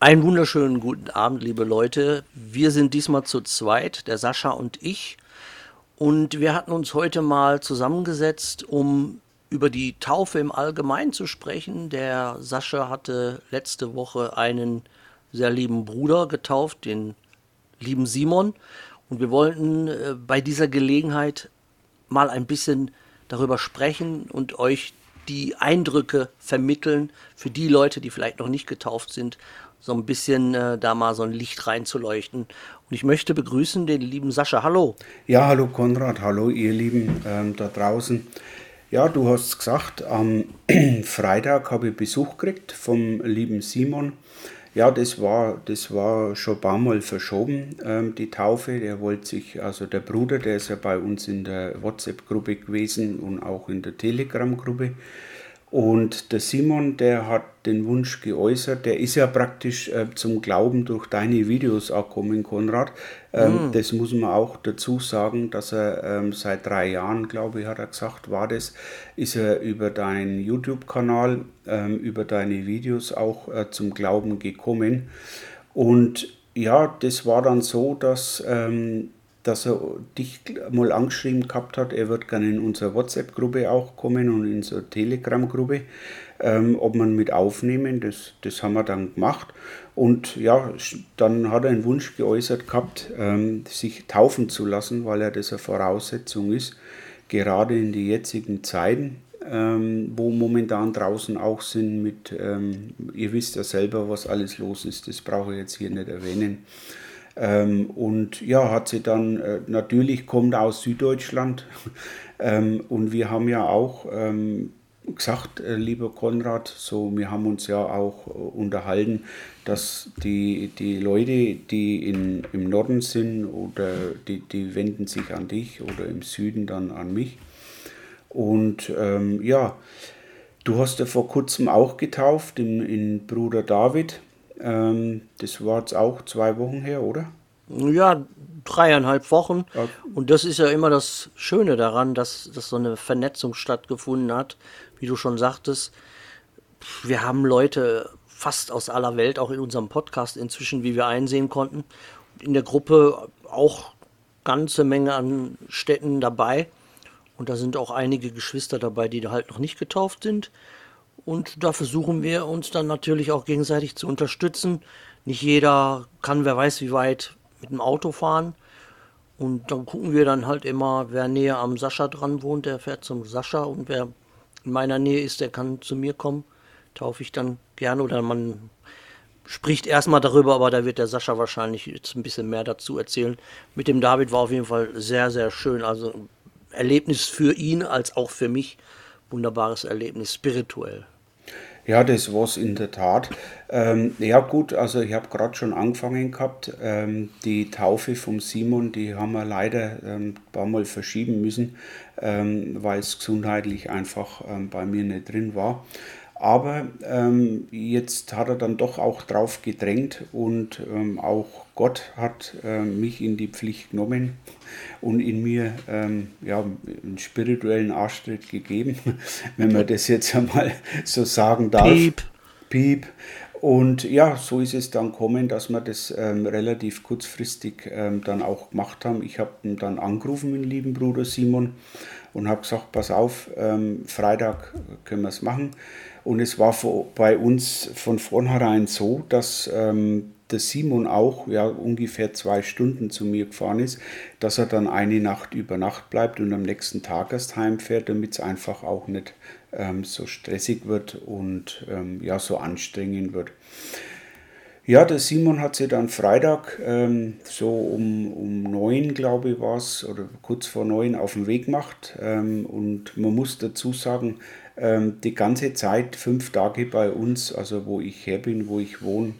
Einen wunderschönen guten Abend, liebe Leute. Wir sind diesmal zu zweit, der Sascha und ich. Und wir hatten uns heute mal zusammengesetzt, um über die Taufe im Allgemeinen zu sprechen. Der Sascha hatte letzte Woche einen sehr lieben Bruder getauft, den lieben Simon. Und wir wollten äh, bei dieser Gelegenheit mal ein bisschen darüber sprechen und euch die Eindrücke vermitteln für die Leute, die vielleicht noch nicht getauft sind, so ein bisschen äh, da mal so ein Licht reinzuleuchten. Und ich möchte begrüßen den lieben Sascha. Hallo. Ja, hallo Konrad, hallo ihr Lieben ähm, da draußen. Ja, du hast gesagt, am Freitag habe ich Besuch gekriegt vom lieben Simon. Ja, das war, das war schon ein paar Mal verschoben, ähm, die Taufe. Der wollte sich, also der Bruder, der ist ja bei uns in der WhatsApp-Gruppe gewesen und auch in der Telegram-Gruppe. Und der Simon, der hat den Wunsch geäußert, der ist ja praktisch äh, zum Glauben durch deine Videos auch gekommen, Konrad. Ähm, mm. Das muss man auch dazu sagen, dass er ähm, seit drei Jahren, glaube ich, hat er gesagt, war das, ist er über deinen YouTube-Kanal, ähm, über deine Videos auch äh, zum Glauben gekommen. Und ja, das war dann so, dass ähm, dass er dich mal angeschrieben gehabt hat, er wird gerne in unsere WhatsApp-Gruppe auch kommen und in unsere Telegram-Gruppe, ähm, ob man mit aufnehmen. Das, das haben wir dann gemacht. Und ja, dann hat er einen Wunsch geäußert gehabt, ähm, sich taufen zu lassen, weil er das eine Voraussetzung ist, gerade in die jetzigen Zeiten, ähm, wo momentan draußen auch sind mit, ähm, ihr wisst ja selber, was alles los ist, das brauche ich jetzt hier nicht erwähnen. Ähm, und ja, hat sie dann, äh, natürlich kommt aus Süddeutschland. ähm, und wir haben ja auch ähm, gesagt, äh, lieber Konrad, so, wir haben uns ja auch äh, unterhalten, dass die, die Leute, die in, im Norden sind, oder die, die wenden sich an dich oder im Süden dann an mich. Und ähm, ja, du hast ja vor kurzem auch getauft in, in Bruder David. Ähm, das war jetzt auch zwei Wochen her, oder? Ja, dreieinhalb Wochen. Okay. Und das ist ja immer das Schöne daran, dass, dass so eine Vernetzung stattgefunden hat. Wie du schon sagtest, wir haben Leute fast aus aller Welt, auch in unserem Podcast inzwischen, wie wir einsehen konnten. In der Gruppe auch ganze Menge an Städten dabei. Und da sind auch einige Geschwister dabei, die da halt noch nicht getauft sind. Und da versuchen wir uns dann natürlich auch gegenseitig zu unterstützen. Nicht jeder kann, wer weiß wie weit, mit dem Auto fahren. Und dann gucken wir dann halt immer, wer näher am Sascha dran wohnt, der fährt zum Sascha. Und wer in meiner Nähe ist, der kann zu mir kommen. Taufe ich dann gerne. Oder man spricht erstmal darüber, aber da wird der Sascha wahrscheinlich jetzt ein bisschen mehr dazu erzählen. Mit dem David war auf jeden Fall sehr, sehr schön. Also Erlebnis für ihn als auch für mich. Wunderbares Erlebnis, spirituell. Ja, das war in der Tat. Ähm, ja gut, also ich habe gerade schon angefangen gehabt. Ähm, die Taufe vom Simon, die haben wir leider ähm, ein paar Mal verschieben müssen, ähm, weil es gesundheitlich einfach ähm, bei mir nicht drin war. Aber ähm, jetzt hat er dann doch auch drauf gedrängt und ähm, auch Gott hat äh, mich in die Pflicht genommen und in mir ähm, ja, einen spirituellen Arschtritt gegeben, wenn man das jetzt einmal so sagen darf. Piep. Piep. Und ja, so ist es dann gekommen, dass wir das ähm, relativ kurzfristig ähm, dann auch gemacht haben. Ich habe ihn dann angerufen, meinen lieben Bruder Simon, und habe gesagt, pass auf, ähm, Freitag können wir es machen. Und es war bei uns von vornherein so, dass ähm, der Simon auch ja, ungefähr zwei Stunden zu mir gefahren ist, dass er dann eine Nacht über Nacht bleibt und am nächsten Tag erst heimfährt, damit es einfach auch nicht ähm, so stressig wird und ähm, ja, so anstrengend wird. Ja, der Simon hat sich dann Freitag ähm, so um, um neun, glaube ich, war es, oder kurz vor neun auf den Weg gemacht. Ähm, und man muss dazu sagen, die ganze Zeit, fünf Tage bei uns, also wo ich her bin, wo ich wohne,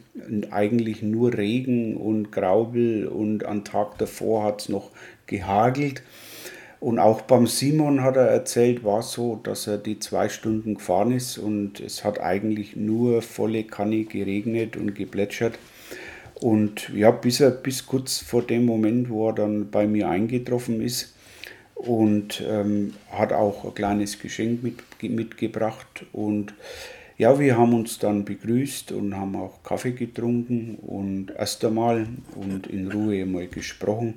eigentlich nur Regen und Graubel und am Tag davor hat es noch gehagelt. Und auch beim Simon hat er erzählt, war so, dass er die zwei Stunden gefahren ist und es hat eigentlich nur volle Kanne geregnet und geplätschert. Und ja, bis er bis kurz vor dem Moment, wo er dann bei mir eingetroffen ist und ähm, hat auch ein kleines Geschenk mit, mitgebracht. Und Ja, wir haben uns dann begrüßt und haben auch Kaffee getrunken und erst einmal und in Ruhe mal gesprochen.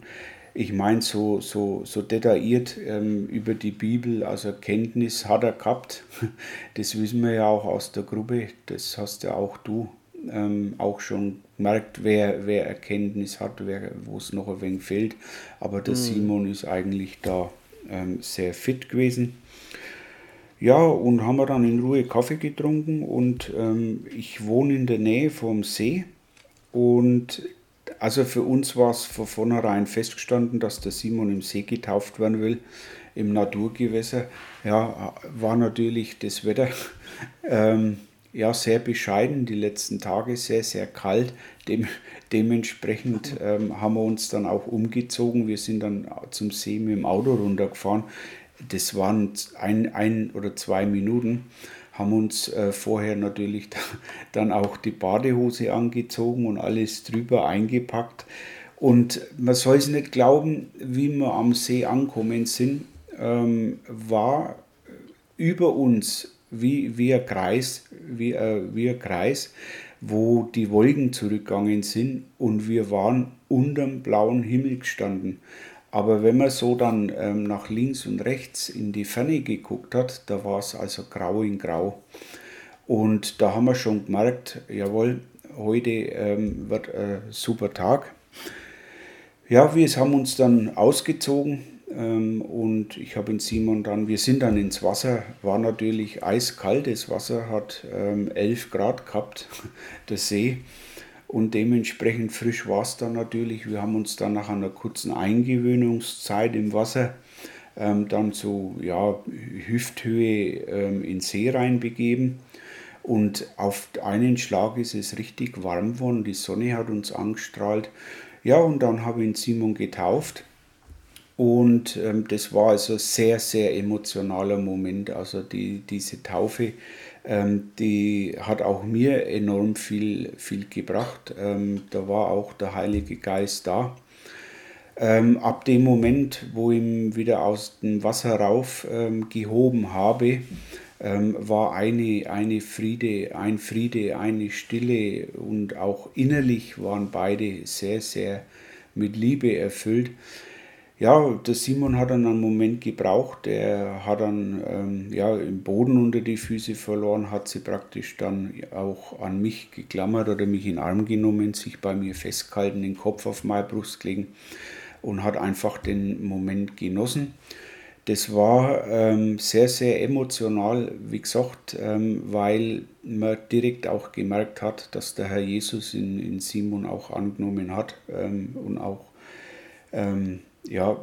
Ich meine, so, so, so detailliert ähm, über die Bibel, also Kenntnis hat er gehabt. Das wissen wir ja auch aus der Gruppe, das hast ja auch du ähm, auch schon gemerkt, wer, wer Erkenntnis hat, wo es noch ein wenig fehlt. Aber der mhm. Simon ist eigentlich da ähm, sehr fit gewesen. Ja, und haben wir dann in Ruhe Kaffee getrunken und ähm, ich wohne in der Nähe vom See und also für uns war es von vornherein festgestanden, dass der Simon im See getauft werden will, im Naturgewässer. Ja, war natürlich das Wetter ähm, ja, sehr bescheiden, die letzten Tage sehr, sehr kalt. Dem, dementsprechend ähm, haben wir uns dann auch umgezogen. Wir sind dann zum See mit dem Auto runtergefahren das waren ein, ein oder zwei Minuten, haben uns äh, vorher natürlich da, dann auch die Badehose angezogen und alles drüber eingepackt. Und man soll es nicht glauben, wie wir am See angekommen sind, ähm, war über uns wie, wie ein Kreis, wie, äh, wie ein Kreis, wo die Wolken zurückgegangen sind und wir waren unterm blauen Himmel gestanden. Aber wenn man so dann ähm, nach links und rechts in die Ferne geguckt hat, da war es also grau in grau. Und da haben wir schon gemerkt, jawohl, heute ähm, wird ein super Tag. Ja, wir haben uns dann ausgezogen und ich habe in Simon dann, wir sind dann ins Wasser, war natürlich eiskaltes Wasser, hat ähm, 11 Grad gehabt, der See und dementsprechend frisch war es dann natürlich. Wir haben uns dann nach einer kurzen Eingewöhnungszeit im Wasser ähm, dann so ja, Hüfthöhe ähm, in See reinbegeben. Und auf einen Schlag ist es richtig warm geworden, die Sonne hat uns angestrahlt. Ja, und dann habe ich Simon getauft. Und ähm, das war also sehr, sehr emotionaler Moment. Also die, diese Taufe ähm, die hat auch mir enorm viel, viel gebracht. Ähm, da war auch der Heilige Geist da. Ähm, ab dem Moment, wo ich ihn wieder aus dem Wasser rauf ähm, gehoben habe, ähm, war eine, eine Friede, ein Friede, eine Stille und auch innerlich waren beide sehr, sehr mit Liebe erfüllt ja, der Simon hat dann einen Moment gebraucht. Er hat dann ähm, ja, im Boden unter die Füße verloren, hat sie praktisch dann auch an mich geklammert oder mich in den Arm genommen, sich bei mir festgehalten, den Kopf auf meine Brust gelegen und hat einfach den Moment genossen. Das war ähm, sehr, sehr emotional, wie gesagt, ähm, weil man direkt auch gemerkt hat, dass der Herr Jesus in, in Simon auch angenommen hat ähm, und auch ähm, ja,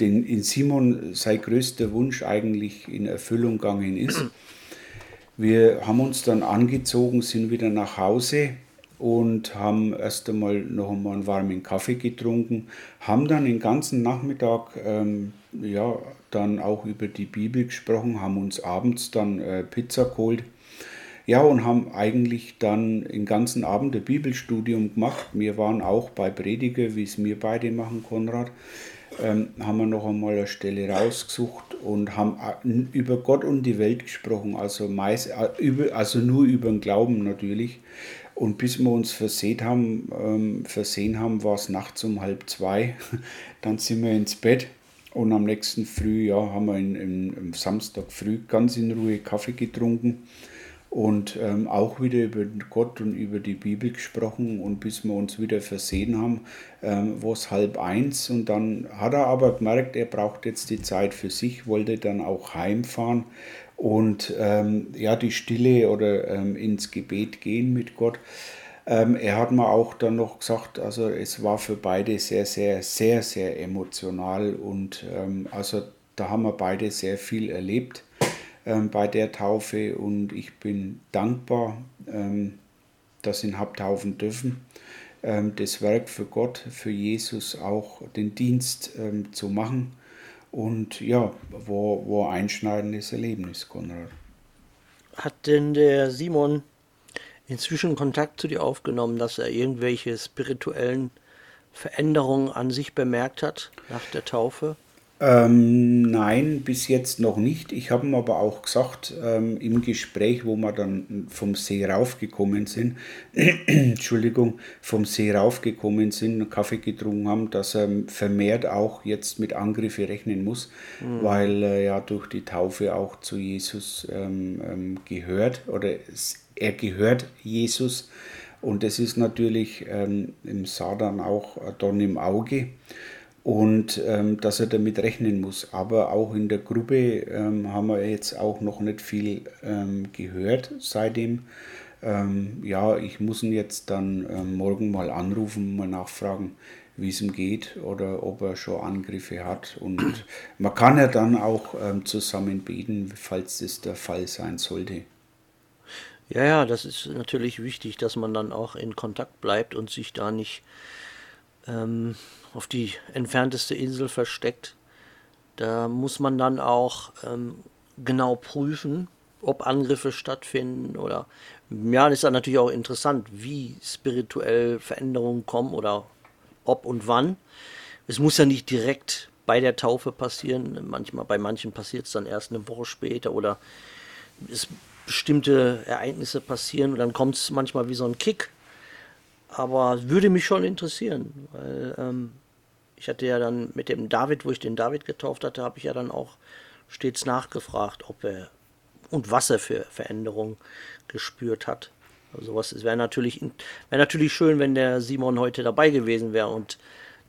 den in Simon sein größter Wunsch eigentlich in Erfüllung gegangen ist. Wir haben uns dann angezogen, sind wieder nach Hause und haben erst einmal noch einmal einen warmen Kaffee getrunken, haben dann den ganzen Nachmittag ähm, ja, dann auch über die Bibel gesprochen, haben uns abends dann äh, Pizza geholt. Ja, und haben eigentlich dann den ganzen Abend ein Bibelstudium gemacht. Wir waren auch bei Prediger, wie es wir beide machen, Konrad ähm, haben wir noch einmal eine Stelle rausgesucht und haben äh, über Gott und die Welt gesprochen, also, meist, äh, also nur über den Glauben natürlich. Und bis wir uns versehen haben, ähm, versehen haben, war es nachts um halb zwei. Dann sind wir ins Bett und am nächsten Früh, ja, haben wir am Samstag früh ganz in Ruhe Kaffee getrunken und ähm, auch wieder über Gott und über die Bibel gesprochen und bis wir uns wieder versehen haben, ähm, war es halb eins. Und dann hat er aber gemerkt, er braucht jetzt die Zeit für sich, wollte dann auch heimfahren. Und ähm, ja, die Stille oder ähm, ins Gebet gehen mit Gott. Ähm, er hat mir auch dann noch gesagt, also es war für beide sehr, sehr, sehr, sehr emotional. Und ähm, also da haben wir beide sehr viel erlebt ähm, bei der Taufe und ich bin dankbar, ähm, dass ich ihn habe taufen dürfen. Ähm, das Werk für Gott, für Jesus auch den Dienst ähm, zu machen und ja, war, war ein einschneidendes Erlebnis, Konrad. Hat denn der Simon inzwischen Kontakt zu dir aufgenommen, dass er irgendwelche spirituellen Veränderungen an sich bemerkt hat nach der Taufe? Ähm, nein, bis jetzt noch nicht. Ich habe ihm aber auch gesagt, ähm, im Gespräch, wo wir dann vom See raufgekommen sind, Entschuldigung, vom See raufgekommen sind, Kaffee getrunken haben, dass er vermehrt auch jetzt mit Angriffe rechnen muss, mhm. weil er ja durch die Taufe auch zu Jesus ähm, ähm gehört oder er gehört Jesus. Und das ist natürlich ähm, im Satan auch dann im Auge und ähm, dass er damit rechnen muss. Aber auch in der Gruppe ähm, haben wir jetzt auch noch nicht viel ähm, gehört seitdem. Ähm, ja, ich muss ihn jetzt dann ähm, morgen mal anrufen, mal nachfragen, wie es ihm geht oder ob er schon Angriffe hat. Und man kann ja dann auch ähm, zusammen beten, falls das der Fall sein sollte. Ja, ja, das ist natürlich wichtig, dass man dann auch in Kontakt bleibt und sich da nicht ähm, auf die entfernteste Insel versteckt. Da muss man dann auch ähm, genau prüfen, ob Angriffe stattfinden oder ja, das ist dann natürlich auch interessant, wie spirituell Veränderungen kommen oder ob und wann. Es muss ja nicht direkt bei der Taufe passieren. Manchmal, bei manchen passiert es dann erst eine Woche später oder es bestimmte Ereignisse passieren und dann kommt es manchmal wie so ein Kick. Aber würde mich schon interessieren, weil ähm, ich hatte ja dann mit dem David, wo ich den David getauft hatte, habe ich ja dann auch stets nachgefragt, ob er und was er für Veränderungen gespürt hat. Also was wäre natürlich wäre natürlich schön, wenn der Simon heute dabei gewesen wäre und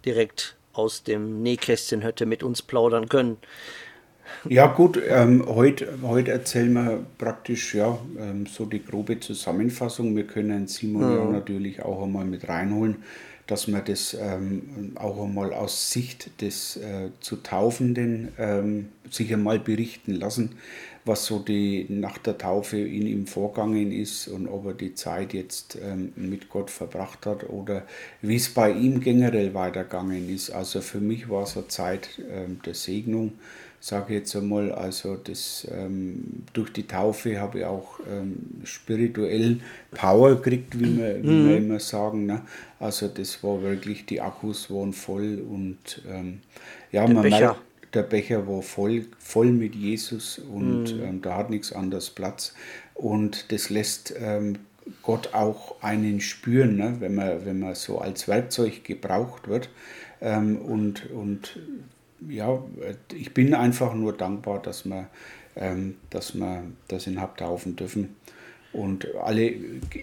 direkt aus dem Nähkästchen hätte mit uns plaudern können. Ja gut, ähm, heute, heute erzählen wir praktisch ja ähm, so die grobe Zusammenfassung. Wir können Simon ja, ja natürlich auch einmal mit reinholen dass man das ähm, auch einmal aus Sicht des äh, zu Taufenden ähm, sich einmal berichten lassen, was so die nach der Taufe in ihm vorgegangen ist und ob er die Zeit jetzt ähm, mit Gott verbracht hat oder wie es bei ihm generell weitergegangen ist. Also für mich war es eine Zeit ähm, der Segnung sage jetzt einmal, also das, ähm, durch die Taufe habe ich auch ähm, spirituell Power gekriegt, wie wir, wie mhm. wir immer sagen. Ne? Also das war wirklich, die Akkus waren voll und ähm, ja, der man Becher. merkt, der Becher war voll, voll mit Jesus und mhm. Ähm, da hat nichts anderes Platz. Und das lässt ähm, Gott auch einen spüren, ne? wenn, man, wenn man so als Werkzeug gebraucht wird. Ähm, und, und ja, ich bin einfach nur dankbar, dass wir, ähm, dass wir das in Haupthaufen dürfen. Und alle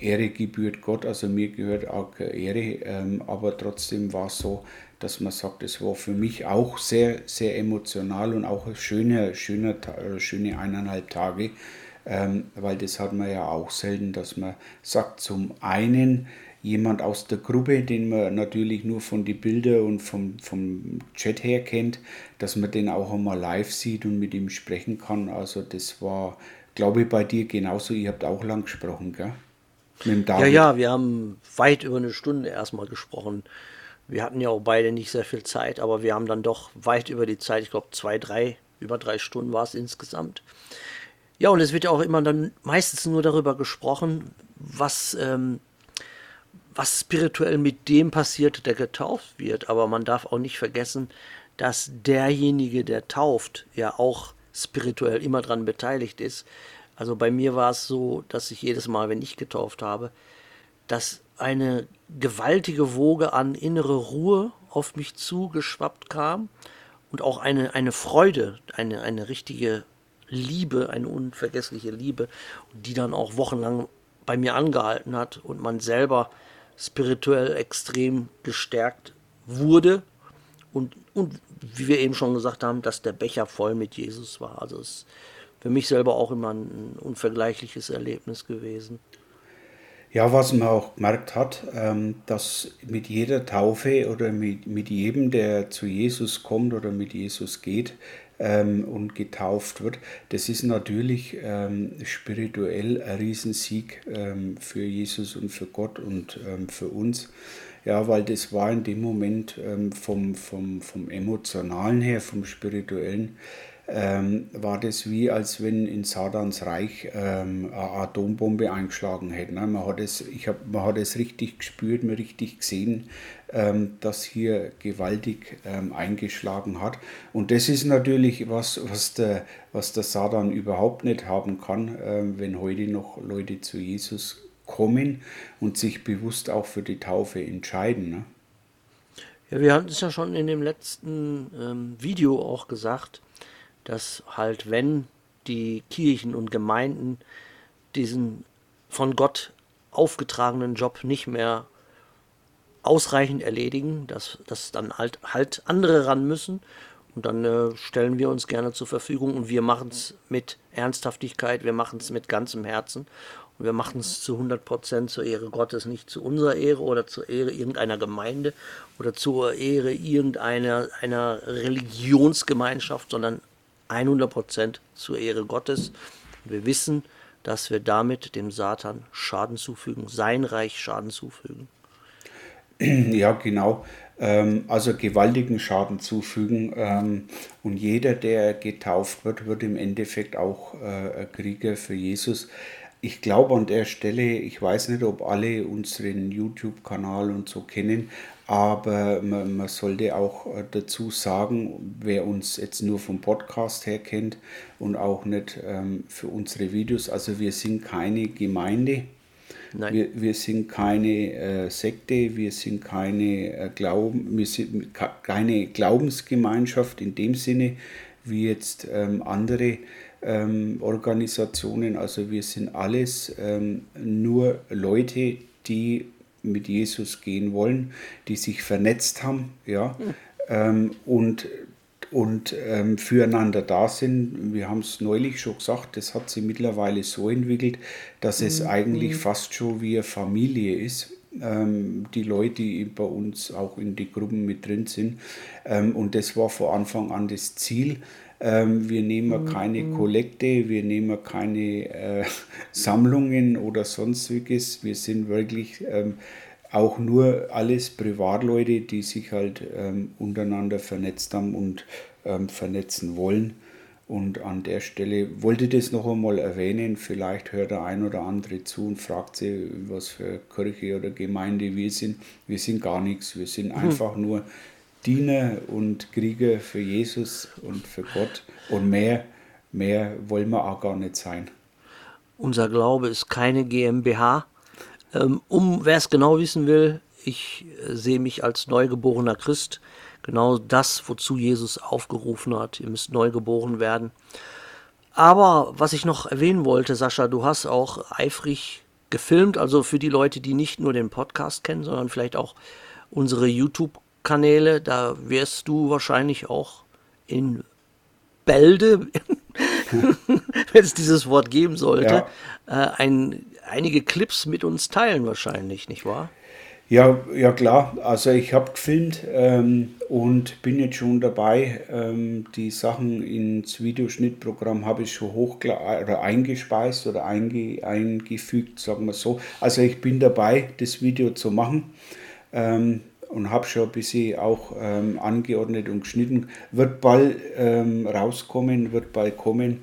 Ehre gebührt Gott, also mir gehört auch Ehre, ähm, aber trotzdem war es so, dass man sagt, es war für mich auch sehr, sehr emotional und auch schöne, schöne, schöne eineinhalb Tage, ähm, weil das hat man ja auch selten, dass man sagt, zum einen, jemand aus der Gruppe, den man natürlich nur von den Bildern und vom, vom Chat her kennt, dass man den auch einmal live sieht und mit ihm sprechen kann. Also das war, glaube ich, bei dir genauso. Ihr habt auch lang gesprochen, gell? Ja, ja, wir haben weit über eine Stunde erstmal gesprochen. Wir hatten ja auch beide nicht sehr viel Zeit, aber wir haben dann doch weit über die Zeit, ich glaube zwei, drei, über drei Stunden war es insgesamt. Ja, und es wird ja auch immer dann meistens nur darüber gesprochen, was ähm, was spirituell mit dem passiert, der getauft wird. Aber man darf auch nicht vergessen, dass derjenige, der tauft, ja auch spirituell immer daran beteiligt ist. Also bei mir war es so, dass ich jedes Mal, wenn ich getauft habe, dass eine gewaltige Woge an innere Ruhe auf mich zugeschwappt kam und auch eine, eine Freude, eine, eine richtige Liebe, eine unvergessliche Liebe, die dann auch wochenlang bei mir angehalten hat und man selber spirituell extrem gestärkt wurde und, und wie wir eben schon gesagt haben, dass der Becher voll mit Jesus war. Also es ist für mich selber auch immer ein unvergleichliches Erlebnis gewesen. Ja, was man auch gemerkt hat, ähm, dass mit jeder Taufe oder mit, mit jedem, der zu Jesus kommt oder mit Jesus geht, ähm, und getauft wird. Das ist natürlich ähm, spirituell ein Riesensieg für Jesus und für Gott und für uns. Ja, weil das war in dem Moment vom, vom, vom emotionalen her, vom spirituellen, ähm, war das wie, als wenn in Satans Reich ähm, eine Atombombe eingeschlagen hätte. Ne? Man, hat es, ich hab, man hat es richtig gespürt, man richtig gesehen, ähm, dass hier gewaltig ähm, eingeschlagen hat. Und das ist natürlich was, was der, was der Satan überhaupt nicht haben kann, ähm, wenn heute noch Leute zu Jesus kommen und sich bewusst auch für die Taufe entscheiden. Ne? Ja, wir hatten es ja schon in dem letzten ähm, Video auch gesagt, dass halt, wenn die Kirchen und Gemeinden diesen von Gott aufgetragenen Job nicht mehr ausreichend erledigen, dass, dass dann halt, halt andere ran müssen. Und dann äh, stellen wir uns gerne zur Verfügung und wir machen es mit Ernsthaftigkeit, wir machen es mit ganzem Herzen und wir machen es zu 100 Prozent zur Ehre Gottes, nicht zu unserer Ehre oder zur Ehre irgendeiner Gemeinde oder zur Ehre irgendeiner einer Religionsgemeinschaft, sondern 100 Prozent zur Ehre Gottes. Wir wissen, dass wir damit dem Satan Schaden zufügen, sein Reich Schaden zufügen. Ja, genau. Ähm, also gewaltigen Schaden zufügen. Ähm, und jeder, der getauft wird, wird im Endeffekt auch äh, Krieger für Jesus ich glaube an der Stelle, ich weiß nicht, ob alle unseren YouTube-Kanal und so kennen, aber man, man, sollte auch äh, dazu sagen, wer uns jetzt nur vom Podcast her kennt und auch nicht ähm, für unsere Videos, also wir sind keine Gemeinde, Nein. Wir, wir sind keine äh, Sekte, wir sind keine, äh, Glauben, wir sind keine Glaubensgemeinschaft in dem Sinne, wie jetzt ähm, andere ähm, Organisationen. Also wir sind alles ähm, nur Leute, die mit Jesus gehen wollen, die sich vernetzt haben, ja, mhm. ähm, und, und ähm, füreinander da sind. Wir haben es neulich schon gesagt, das hat sich mittlerweile so entwickelt, dass mhm. es eigentlich mhm. fast schon wie eine Familie ist. Ähm, die Leute, die bei uns auch in die Gruppen mit drin sind. Ähm, und das war von Anfang an das Ziel, ähm, wir nehmen mhm. keine Kollekte, wir nehmen keine äh, Sammlungen oder sonstiges. Wir sind wirklich auch nur alles Privatleute, die sich halt untereinander vernetzt haben und vernetzen wollen. Und an der Stelle wollte ich das noch einmal erwähnen. Vielleicht hört der ein oder andere zu und fragt sich, was für Kirche oder Gemeinde wir sind. Wir sind gar nichts. Wir sind mhm. einfach nur Diener und Krieger für Jesus und für Gott. Und mehr, mehr wollen wir auch gar nicht sein. Unser Glaube ist keine GmbH. Ähm, um wer es genau wissen will, ich äh, sehe mich als neugeborener Christ. Genau das, wozu Jesus aufgerufen hat. Ihr müsst neugeboren werden. Aber was ich noch erwähnen wollte, Sascha, du hast auch eifrig gefilmt, also für die Leute, die nicht nur den Podcast kennen, sondern vielleicht auch unsere YouTube Kanäle, da wirst du wahrscheinlich auch in Bälde, wenn es dieses Wort geben sollte, ja. äh, ein, einige Clips mit uns teilen wahrscheinlich, nicht wahr? Ja, ja klar. Also ich habe gefilmt ähm, und bin jetzt schon dabei. Ähm, die Sachen ins Videoschnittprogramm habe ich schon hoch oder eingespeist oder einge eingefügt, sagen wir so. Also ich bin dabei, das Video zu machen. Ähm, und habe schon ein bisschen auch ähm, angeordnet und geschnitten. Wird bald ähm, rauskommen, wird bald kommen.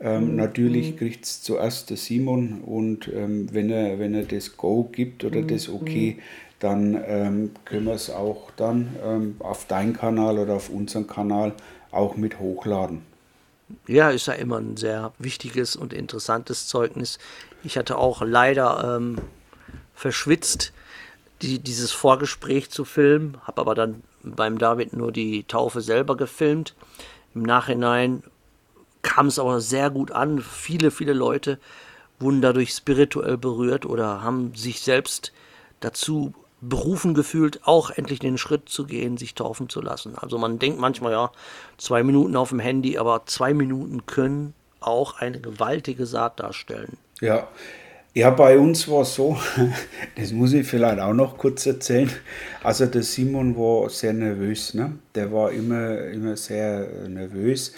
Ähm, mhm. Natürlich mhm. kriegt es zuerst der Simon und ähm, wenn, er, wenn er das Go gibt oder mhm. das Okay, mhm. Dann ähm, können wir es auch dann ähm, auf deinen Kanal oder auf unseren Kanal auch mit hochladen. Ja, ist ja immer ein sehr wichtiges und interessantes Zeugnis. Ich hatte auch leider verschwitzt die, dieses Vorgespräch zu filmen, habe aber dann beim David nur die Taufe selber gefilmt. Im Nachhinein kam es aber sehr gut an. Viele, viele Leute wurden dadurch spirituell berührt oder haben sich selbst dazu berufen gefühlt, auch endlich den Schritt zu gehen, sich taufen zu lassen. Also man denkt manchmal, ja, zwei Minuten auf dem Handy, aber zwei Minuten können auch eine gewaltige Saat darstellen. Ja, ja, bei uns war es so, das muss ich vielleicht auch noch kurz erzählen. Also der Simon war sehr nervös, ne? der war immer, immer sehr nervös.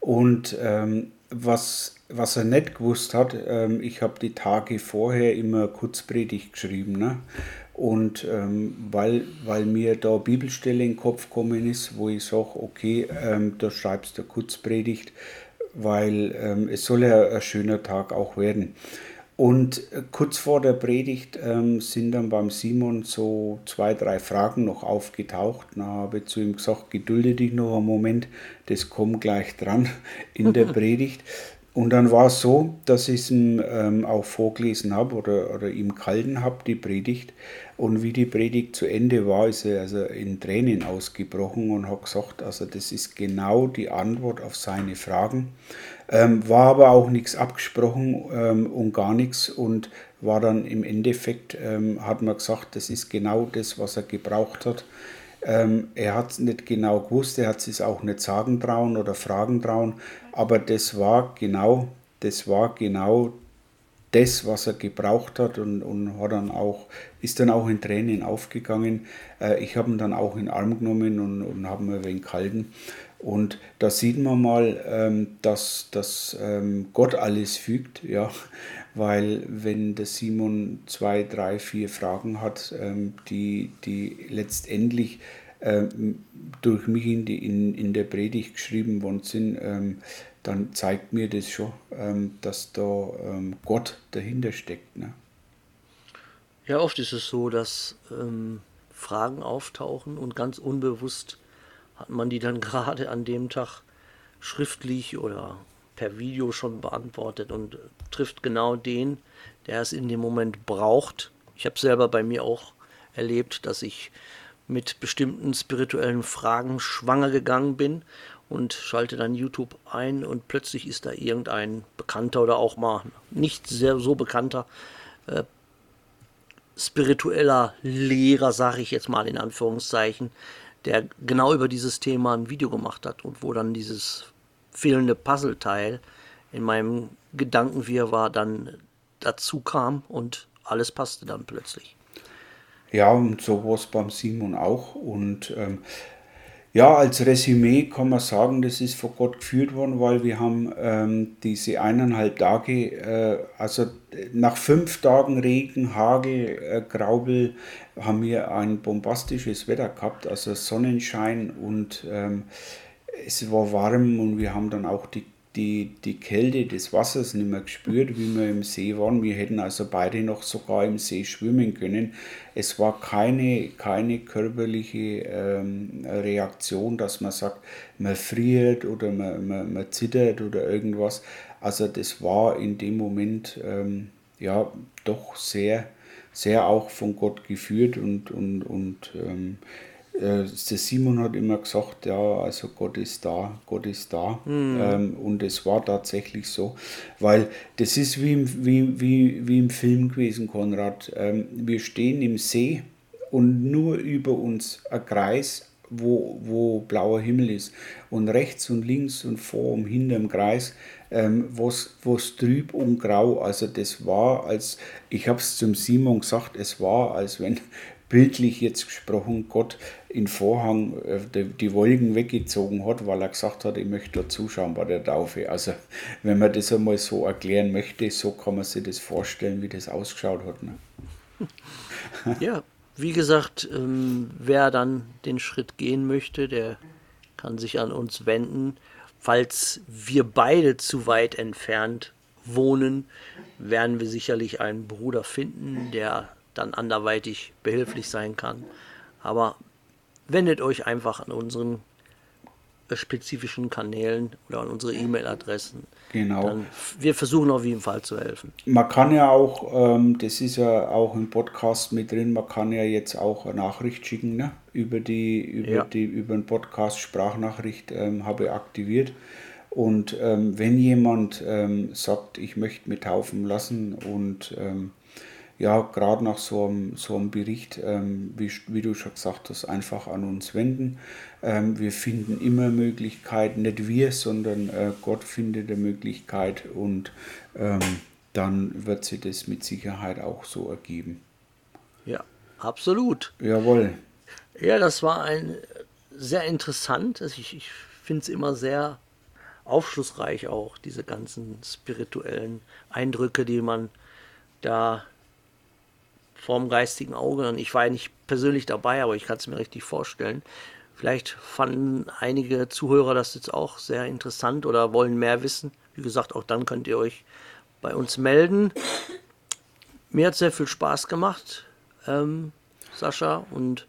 Und ähm, was, was er nicht gewusst hat, ähm, ich habe die Tage vorher immer Kurzpredigt geschrieben. Ne? Und ähm, weil, weil mir da Bibelstelle in den Kopf gekommen ist, wo ich sage, okay, ähm, da schreibst du Kurzpredigt, weil ähm, es soll ja ein schöner Tag auch werden. Und äh, kurz vor der Predigt ähm, sind dann beim Simon so zwei, drei Fragen noch aufgetaucht. Da habe ich zu ihm gesagt, gedulde dich noch einen Moment, das kommt gleich dran in der Predigt. Und dann war es so, dass ich es ihm ähm, auch vorgelesen habe oder, oder ihm gehalten habe, die Predigt. Und wie die Predigt zu Ende war, ist er also in Tränen ausgebrochen und hat gesagt, also das ist genau die Antwort auf seine Fragen. Ähm, war aber auch nichts abgesprochen ähm, und gar nichts und war dann im Endeffekt, ähm, hat man gesagt, das ist genau das, was er gebraucht hat. Ähm, er hat es nicht genau gewusst, er hat es auch nicht sagen trauen oder fragen trauen, aber das war genau, das war genau das, was er gebraucht hat und, und hat dann auch, ist dann auch in Tränen aufgegangen. Äh, ich habe ihn dann auch in den Arm genommen und, und habe ihn ein wenig gehalten. Und da sieht man mal, ähm, dass, dass ähm, Gott alles fügt, ja, weil wenn der Simon zwei, drei, vier Fragen hat, ähm, die, die letztendlich durch mich in, die, in, in der Predigt geschrieben worden sind, dann zeigt mir das schon, dass da Gott dahinter steckt. Ne? Ja, oft ist es so, dass ähm, Fragen auftauchen und ganz unbewusst hat man die dann gerade an dem Tag schriftlich oder per Video schon beantwortet und trifft genau den, der es in dem Moment braucht. Ich habe selber bei mir auch erlebt, dass ich mit bestimmten spirituellen Fragen schwanger gegangen bin und schalte dann YouTube ein und plötzlich ist da irgendein bekannter oder auch mal nicht sehr so bekannter äh, spiritueller Lehrer, sage ich jetzt mal in Anführungszeichen, der genau über dieses Thema ein Video gemacht hat und wo dann dieses fehlende Puzzleteil in meinem Gedankenwirrwarr dann dazu kam und alles passte dann plötzlich. Ja, und so war es beim Simon auch. Und ähm, ja, als Resümee kann man sagen, das ist vor Gott geführt worden, weil wir haben ähm, diese eineinhalb Tage, äh, also nach fünf Tagen Regen, Hagel, äh, Graubel, haben wir ein bombastisches Wetter gehabt, also Sonnenschein und ähm, es war warm und wir haben dann auch die die, die Kälte des Wassers nicht mehr gespürt, wie wir im See waren. Wir hätten also beide noch sogar im See schwimmen können. Es war keine, keine körperliche ähm, Reaktion, dass man sagt, man friert oder man, man, man zittert oder irgendwas. Also das war in dem Moment ähm, ja doch sehr, sehr auch von Gott geführt und, und, und ähm, äh, der Simon hat immer gesagt, ja, also Gott ist da, Gott ist da. Mhm. Ähm, und es war tatsächlich so, weil das ist wie im, wie, wie, wie im Film gewesen, Konrad. Ähm, wir stehen im See und nur über uns ein Kreis, wo, wo blauer Himmel ist. Und rechts und links und vor und hinter dem Kreis ähm, was, was trüb und grau. Also das war, als ich habe es zum Simon gesagt, es war, als wenn bildlich jetzt gesprochen Gott in Vorhang äh, die Wolken weggezogen hat, weil er gesagt hat, ich möchte da zuschauen bei der Taufe. Also wenn man das einmal so erklären möchte, so kann man sich das vorstellen, wie das ausgeschaut hat. Ne? Ja, wie gesagt, ähm, wer dann den Schritt gehen möchte, der kann sich an uns wenden. Falls wir beide zu weit entfernt wohnen, werden wir sicherlich einen Bruder finden, der dann anderweitig behilflich sein kann. Aber wendet euch einfach an unseren äh, spezifischen Kanälen oder an unsere E-Mail-Adressen. Genau. Dann, wir versuchen auf jeden Fall zu helfen. Man kann ja auch, ähm, das ist ja auch im Podcast mit drin, man kann ja jetzt auch eine Nachricht schicken, ne? Über die, über ja. die, über den Podcast Sprachnachricht ähm, habe ich aktiviert. Und ähm, wenn jemand ähm, sagt, ich möchte mich taufen lassen und ähm, ja, gerade nach so einem, so einem Bericht, ähm, wie, wie, du schon gesagt hast, einfach an uns wenden. Ähm, wir finden immer Möglichkeiten, nicht wir, sondern äh, Gott findet eine Möglichkeit und ähm, dann wird sich das mit Sicherheit auch so ergeben. Ja, absolut. Jawohl. Ja, das war ein sehr interessant. Ich, ich finde es immer sehr aufschlussreich auch, diese ganzen spirituellen Eindrücke, die man da vorm geistigen Auge, und ich war ja nicht persönlich dabei, aber ich kann es mir richtig vorstellen. Vielleicht fanden einige Zuhörer das jetzt auch sehr interessant oder wollen mehr wissen. Wie gesagt, auch dann könnt ihr euch bei uns melden. Mir hat sehr viel Spaß gemacht, ähm, Sascha. Und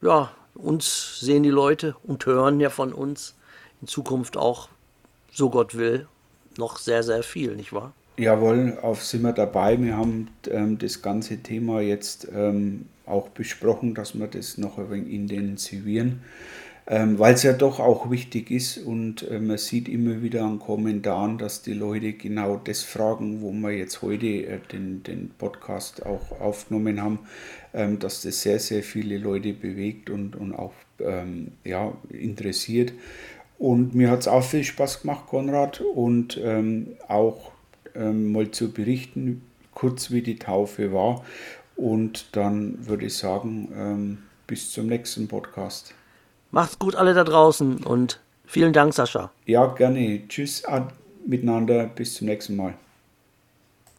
ja, uns sehen die Leute und hören ja von uns in Zukunft auch, so Gott will, noch sehr, sehr viel, nicht wahr? Jawohl, auf sind wir dabei. Wir haben ähm, das ganze Thema jetzt ähm, auch besprochen, dass wir das noch ein wenig intensivieren ähm, weil es ja doch auch wichtig ist und äh, man sieht immer wieder an Kommentaren, dass die Leute genau das fragen, wo wir jetzt heute äh, den, den Podcast auch aufgenommen haben, ähm, dass das sehr, sehr viele Leute bewegt und, und auch ähm, ja, interessiert. Und mir hat es auch viel Spaß gemacht, Konrad, und ähm, auch ähm, mal zu berichten, kurz wie die Taufe war. Und dann würde ich sagen, ähm, bis zum nächsten Podcast. Macht's gut alle da draußen und vielen Dank, Sascha. Ja, gerne. Tschüss miteinander. Bis zum nächsten Mal.